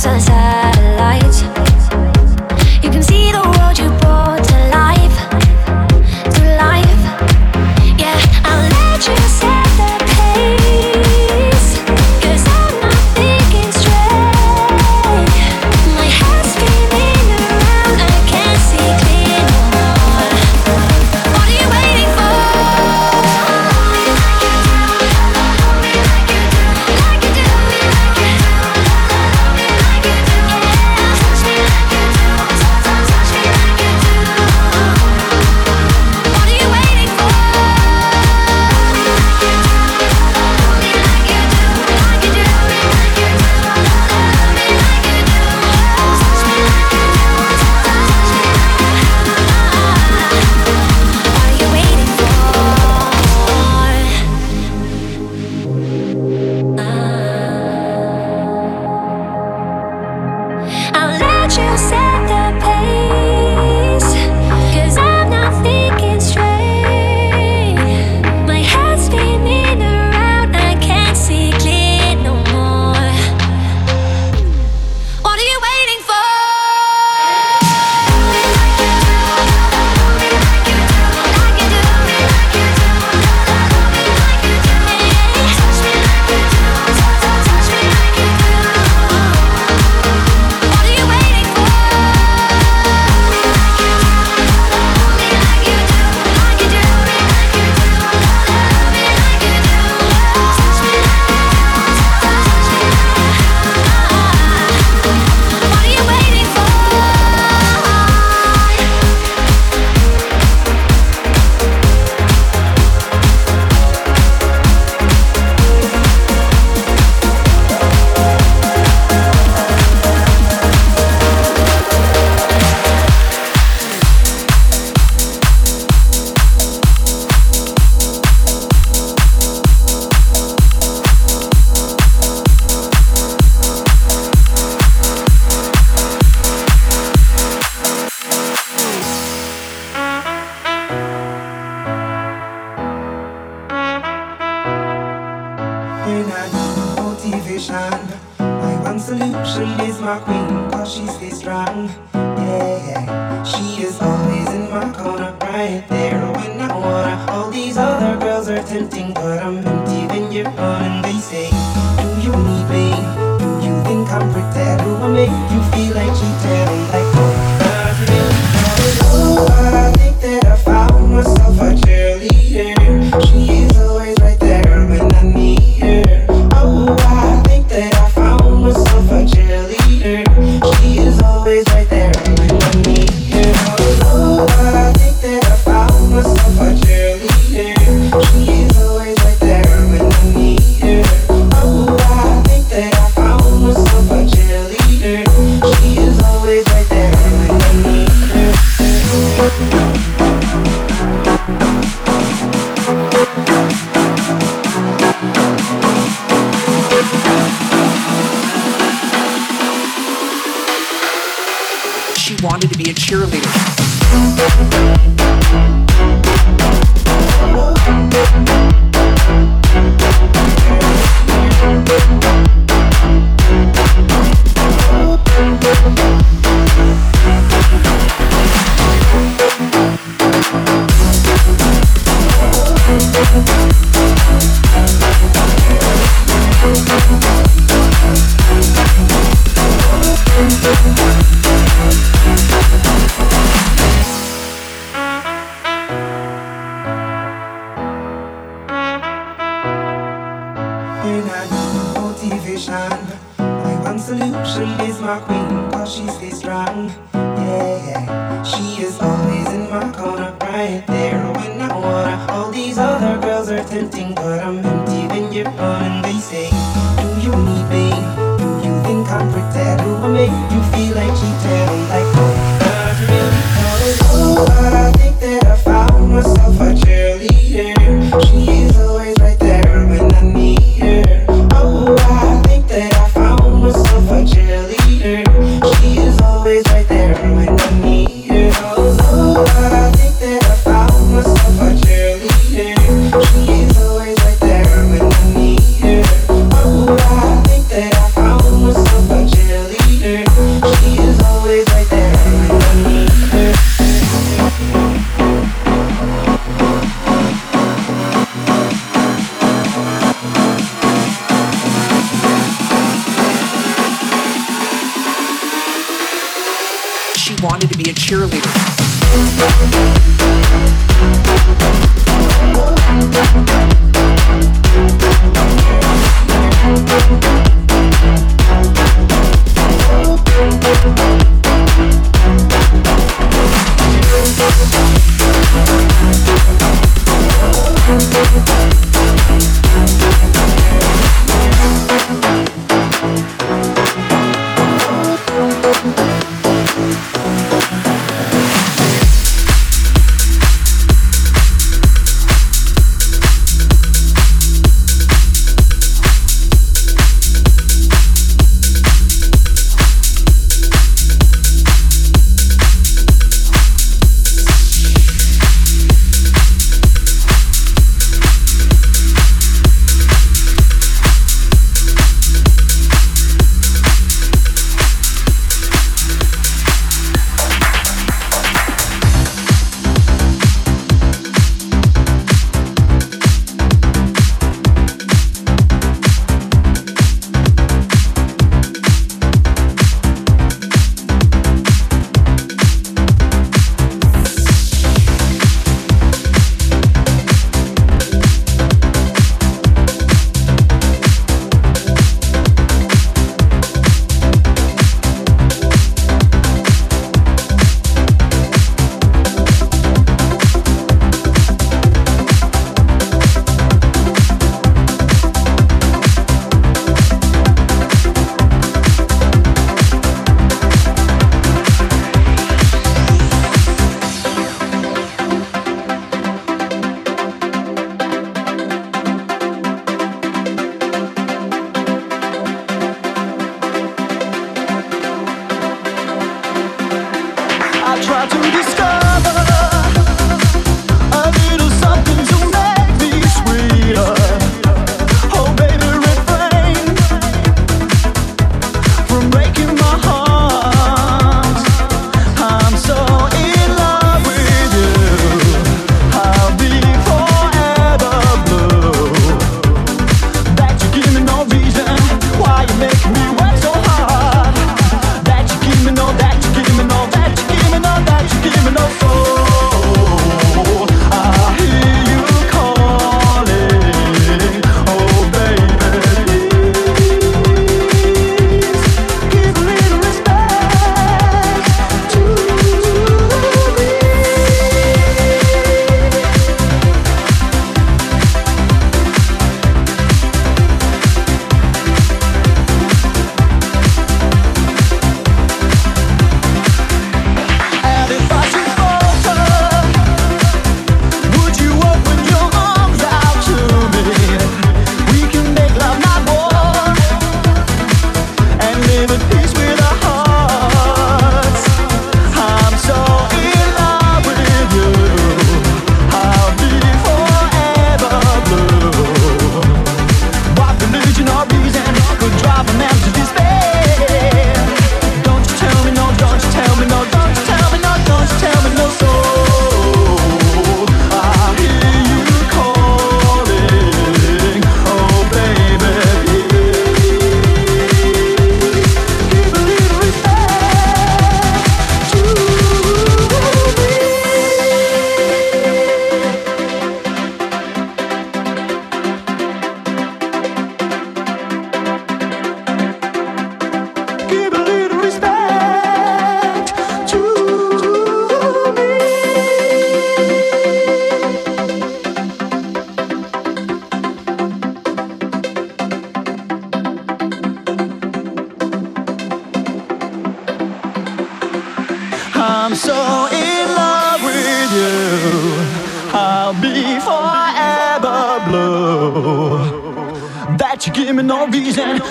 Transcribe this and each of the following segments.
sunshine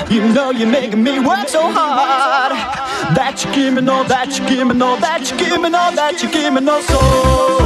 You know you're making me work so hard. That you give me no, that you give me no, that you give me no, that you give me no soul.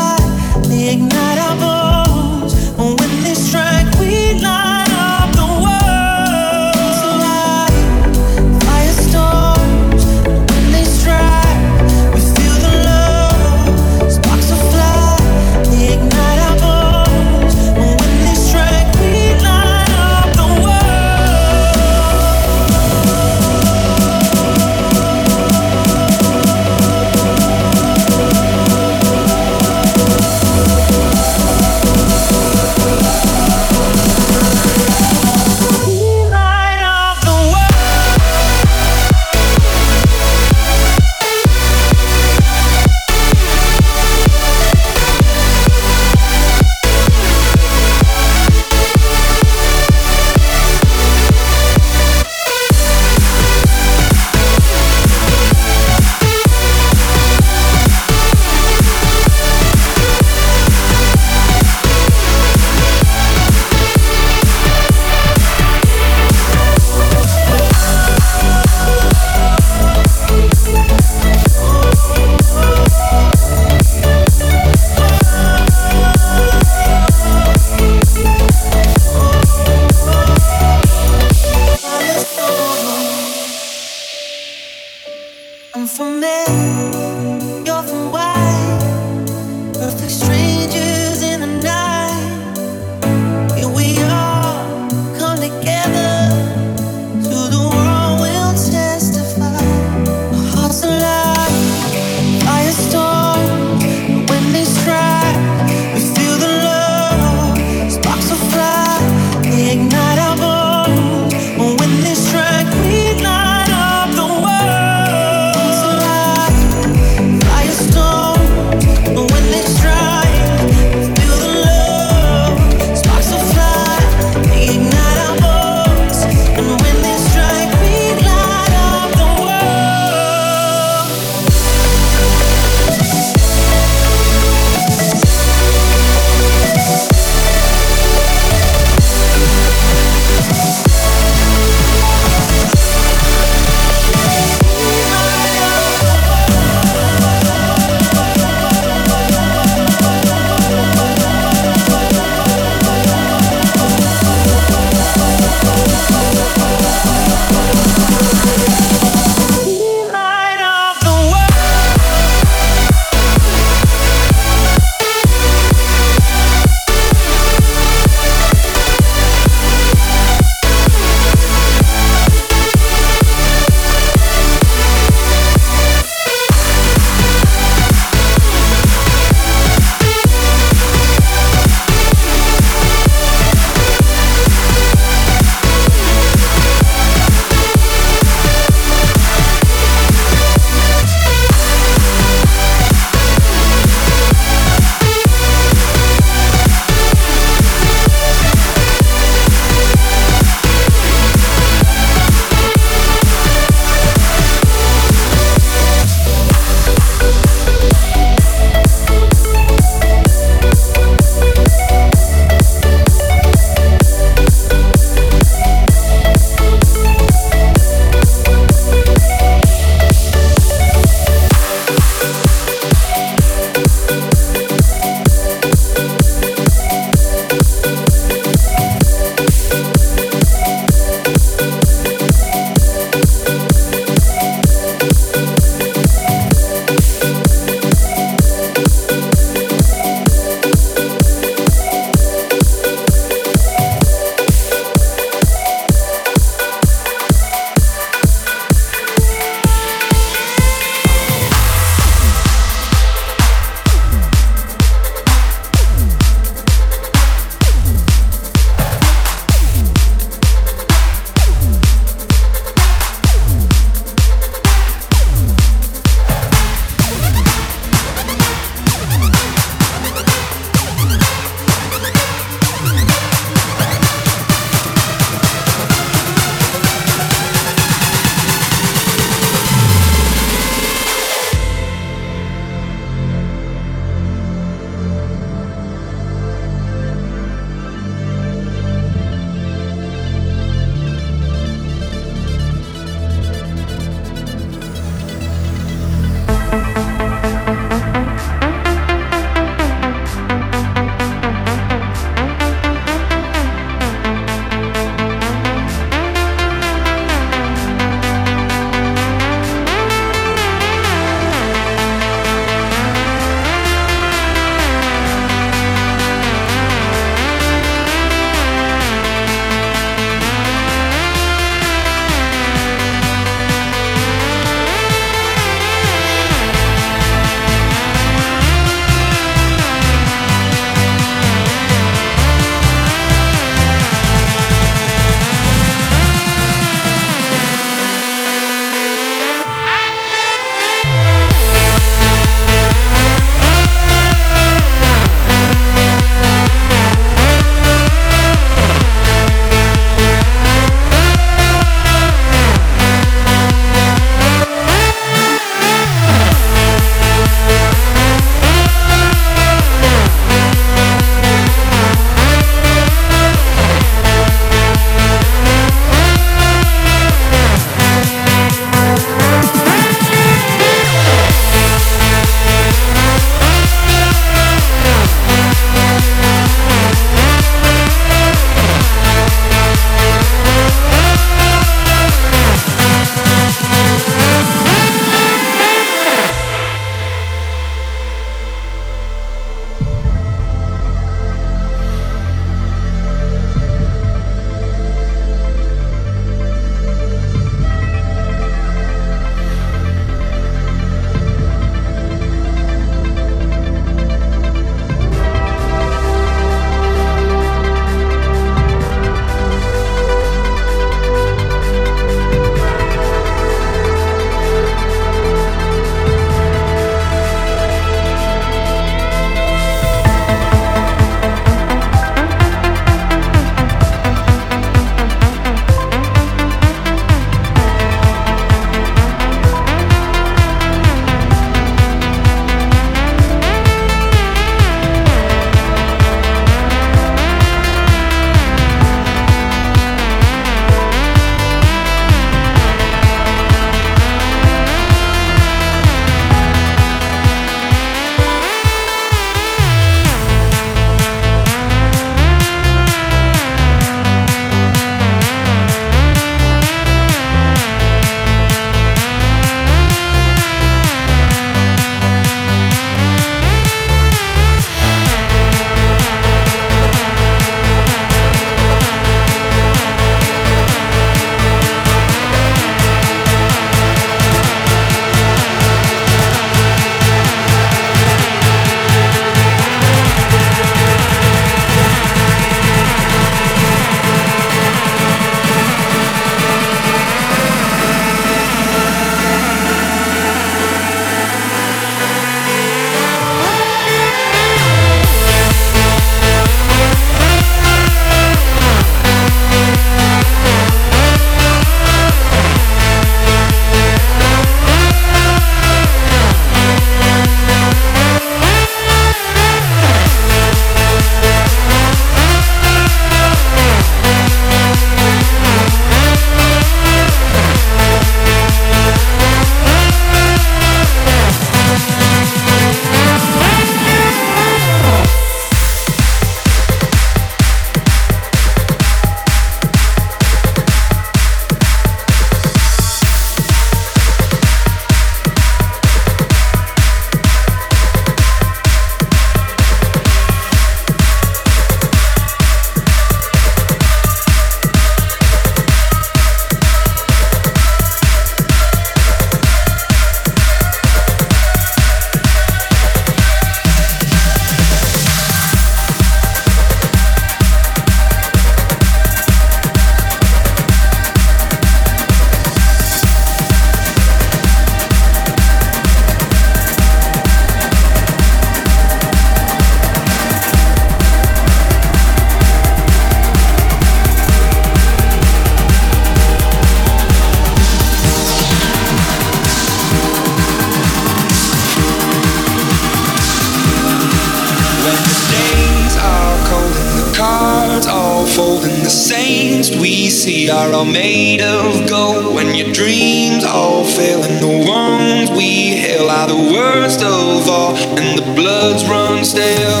Are all made of gold. When your dreams all fail, and the ones we hail are the worst of all, and the bloods run stale.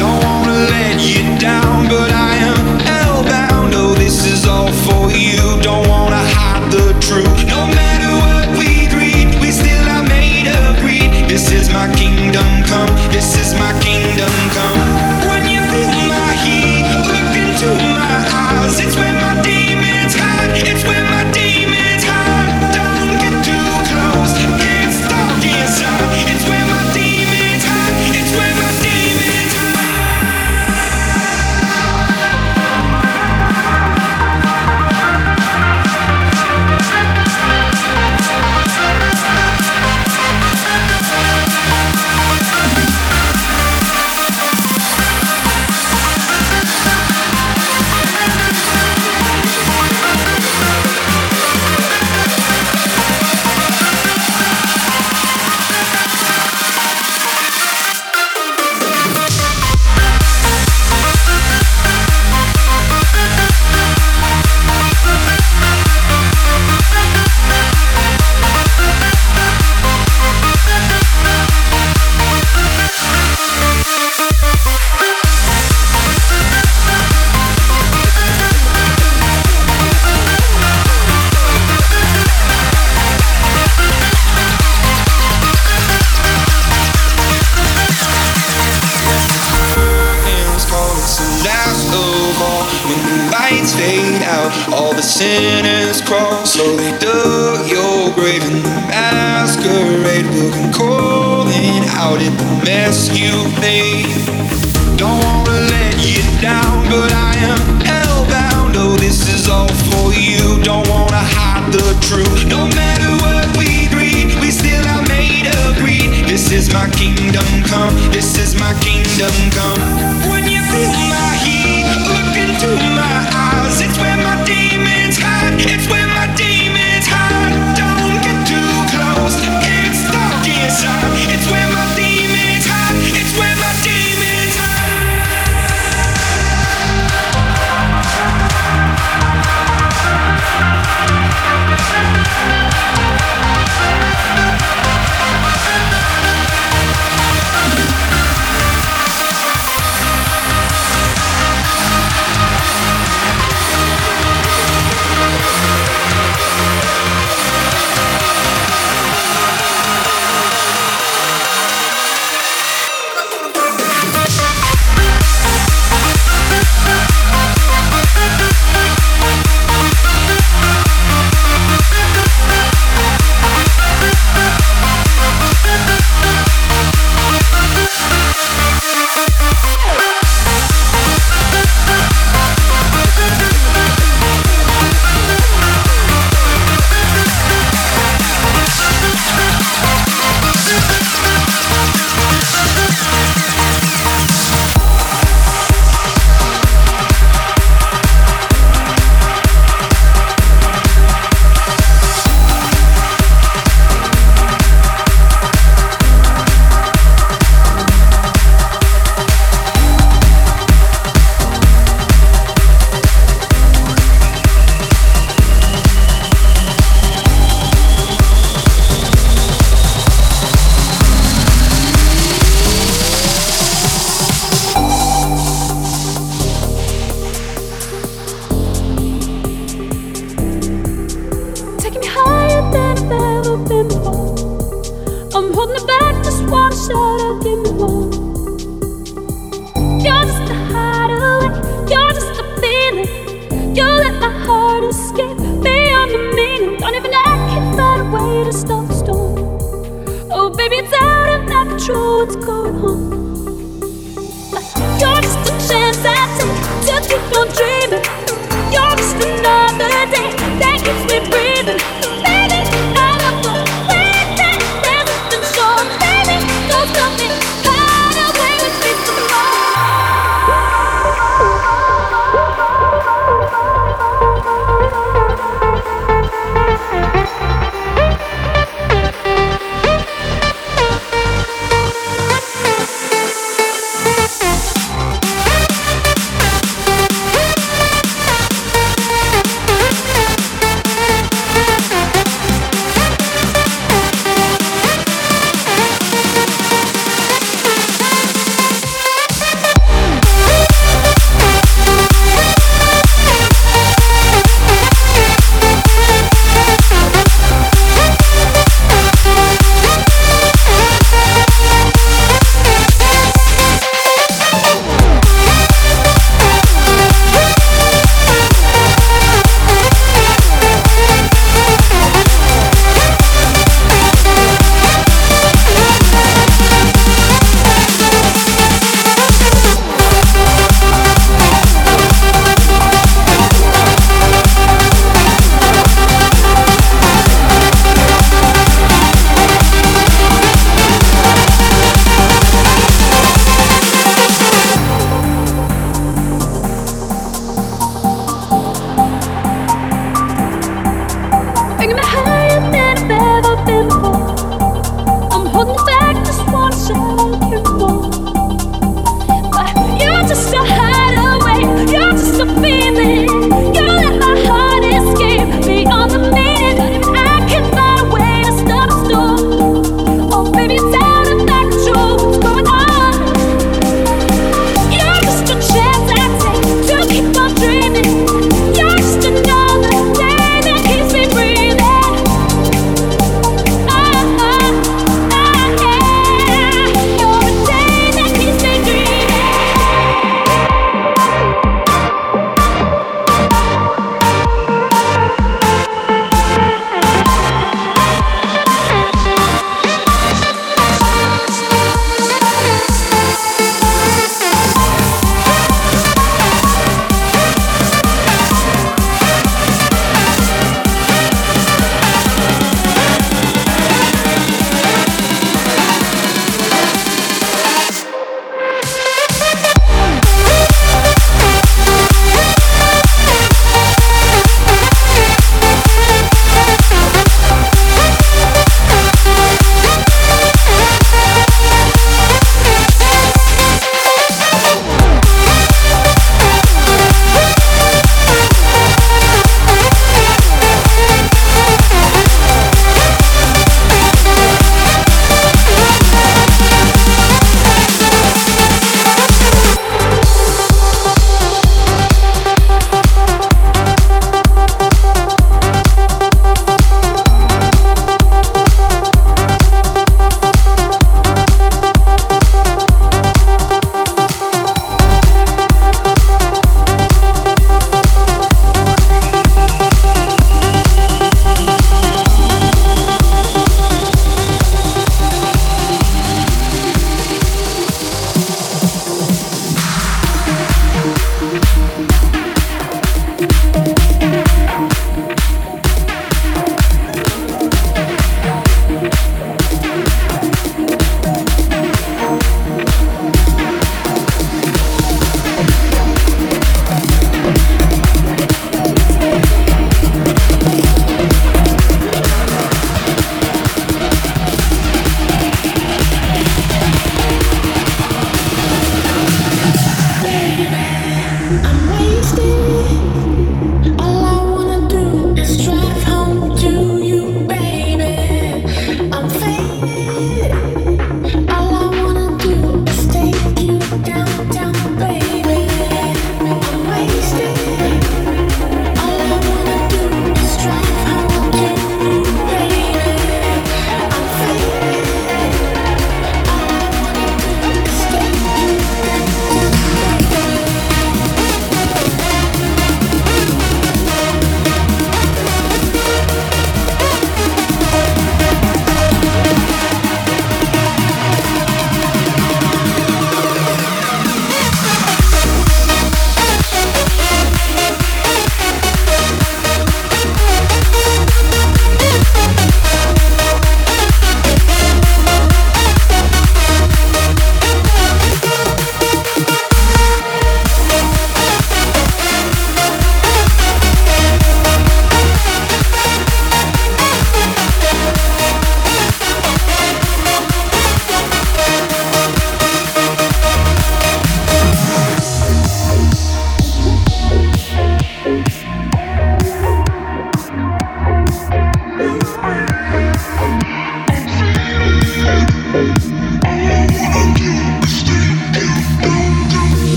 Don't wanna let you down, but I am hellbound. Oh, this is all for you. Don't wanna hide the truth. No matter what we greet, we still are made of greed. This is my calling out at the mess you made. Don't wanna let you down, but I am hellbound. Oh, this is all for you. Don't wanna hide the truth. No matter what we greet, we still are made of greed. This is my kingdom come. This is my kingdom come.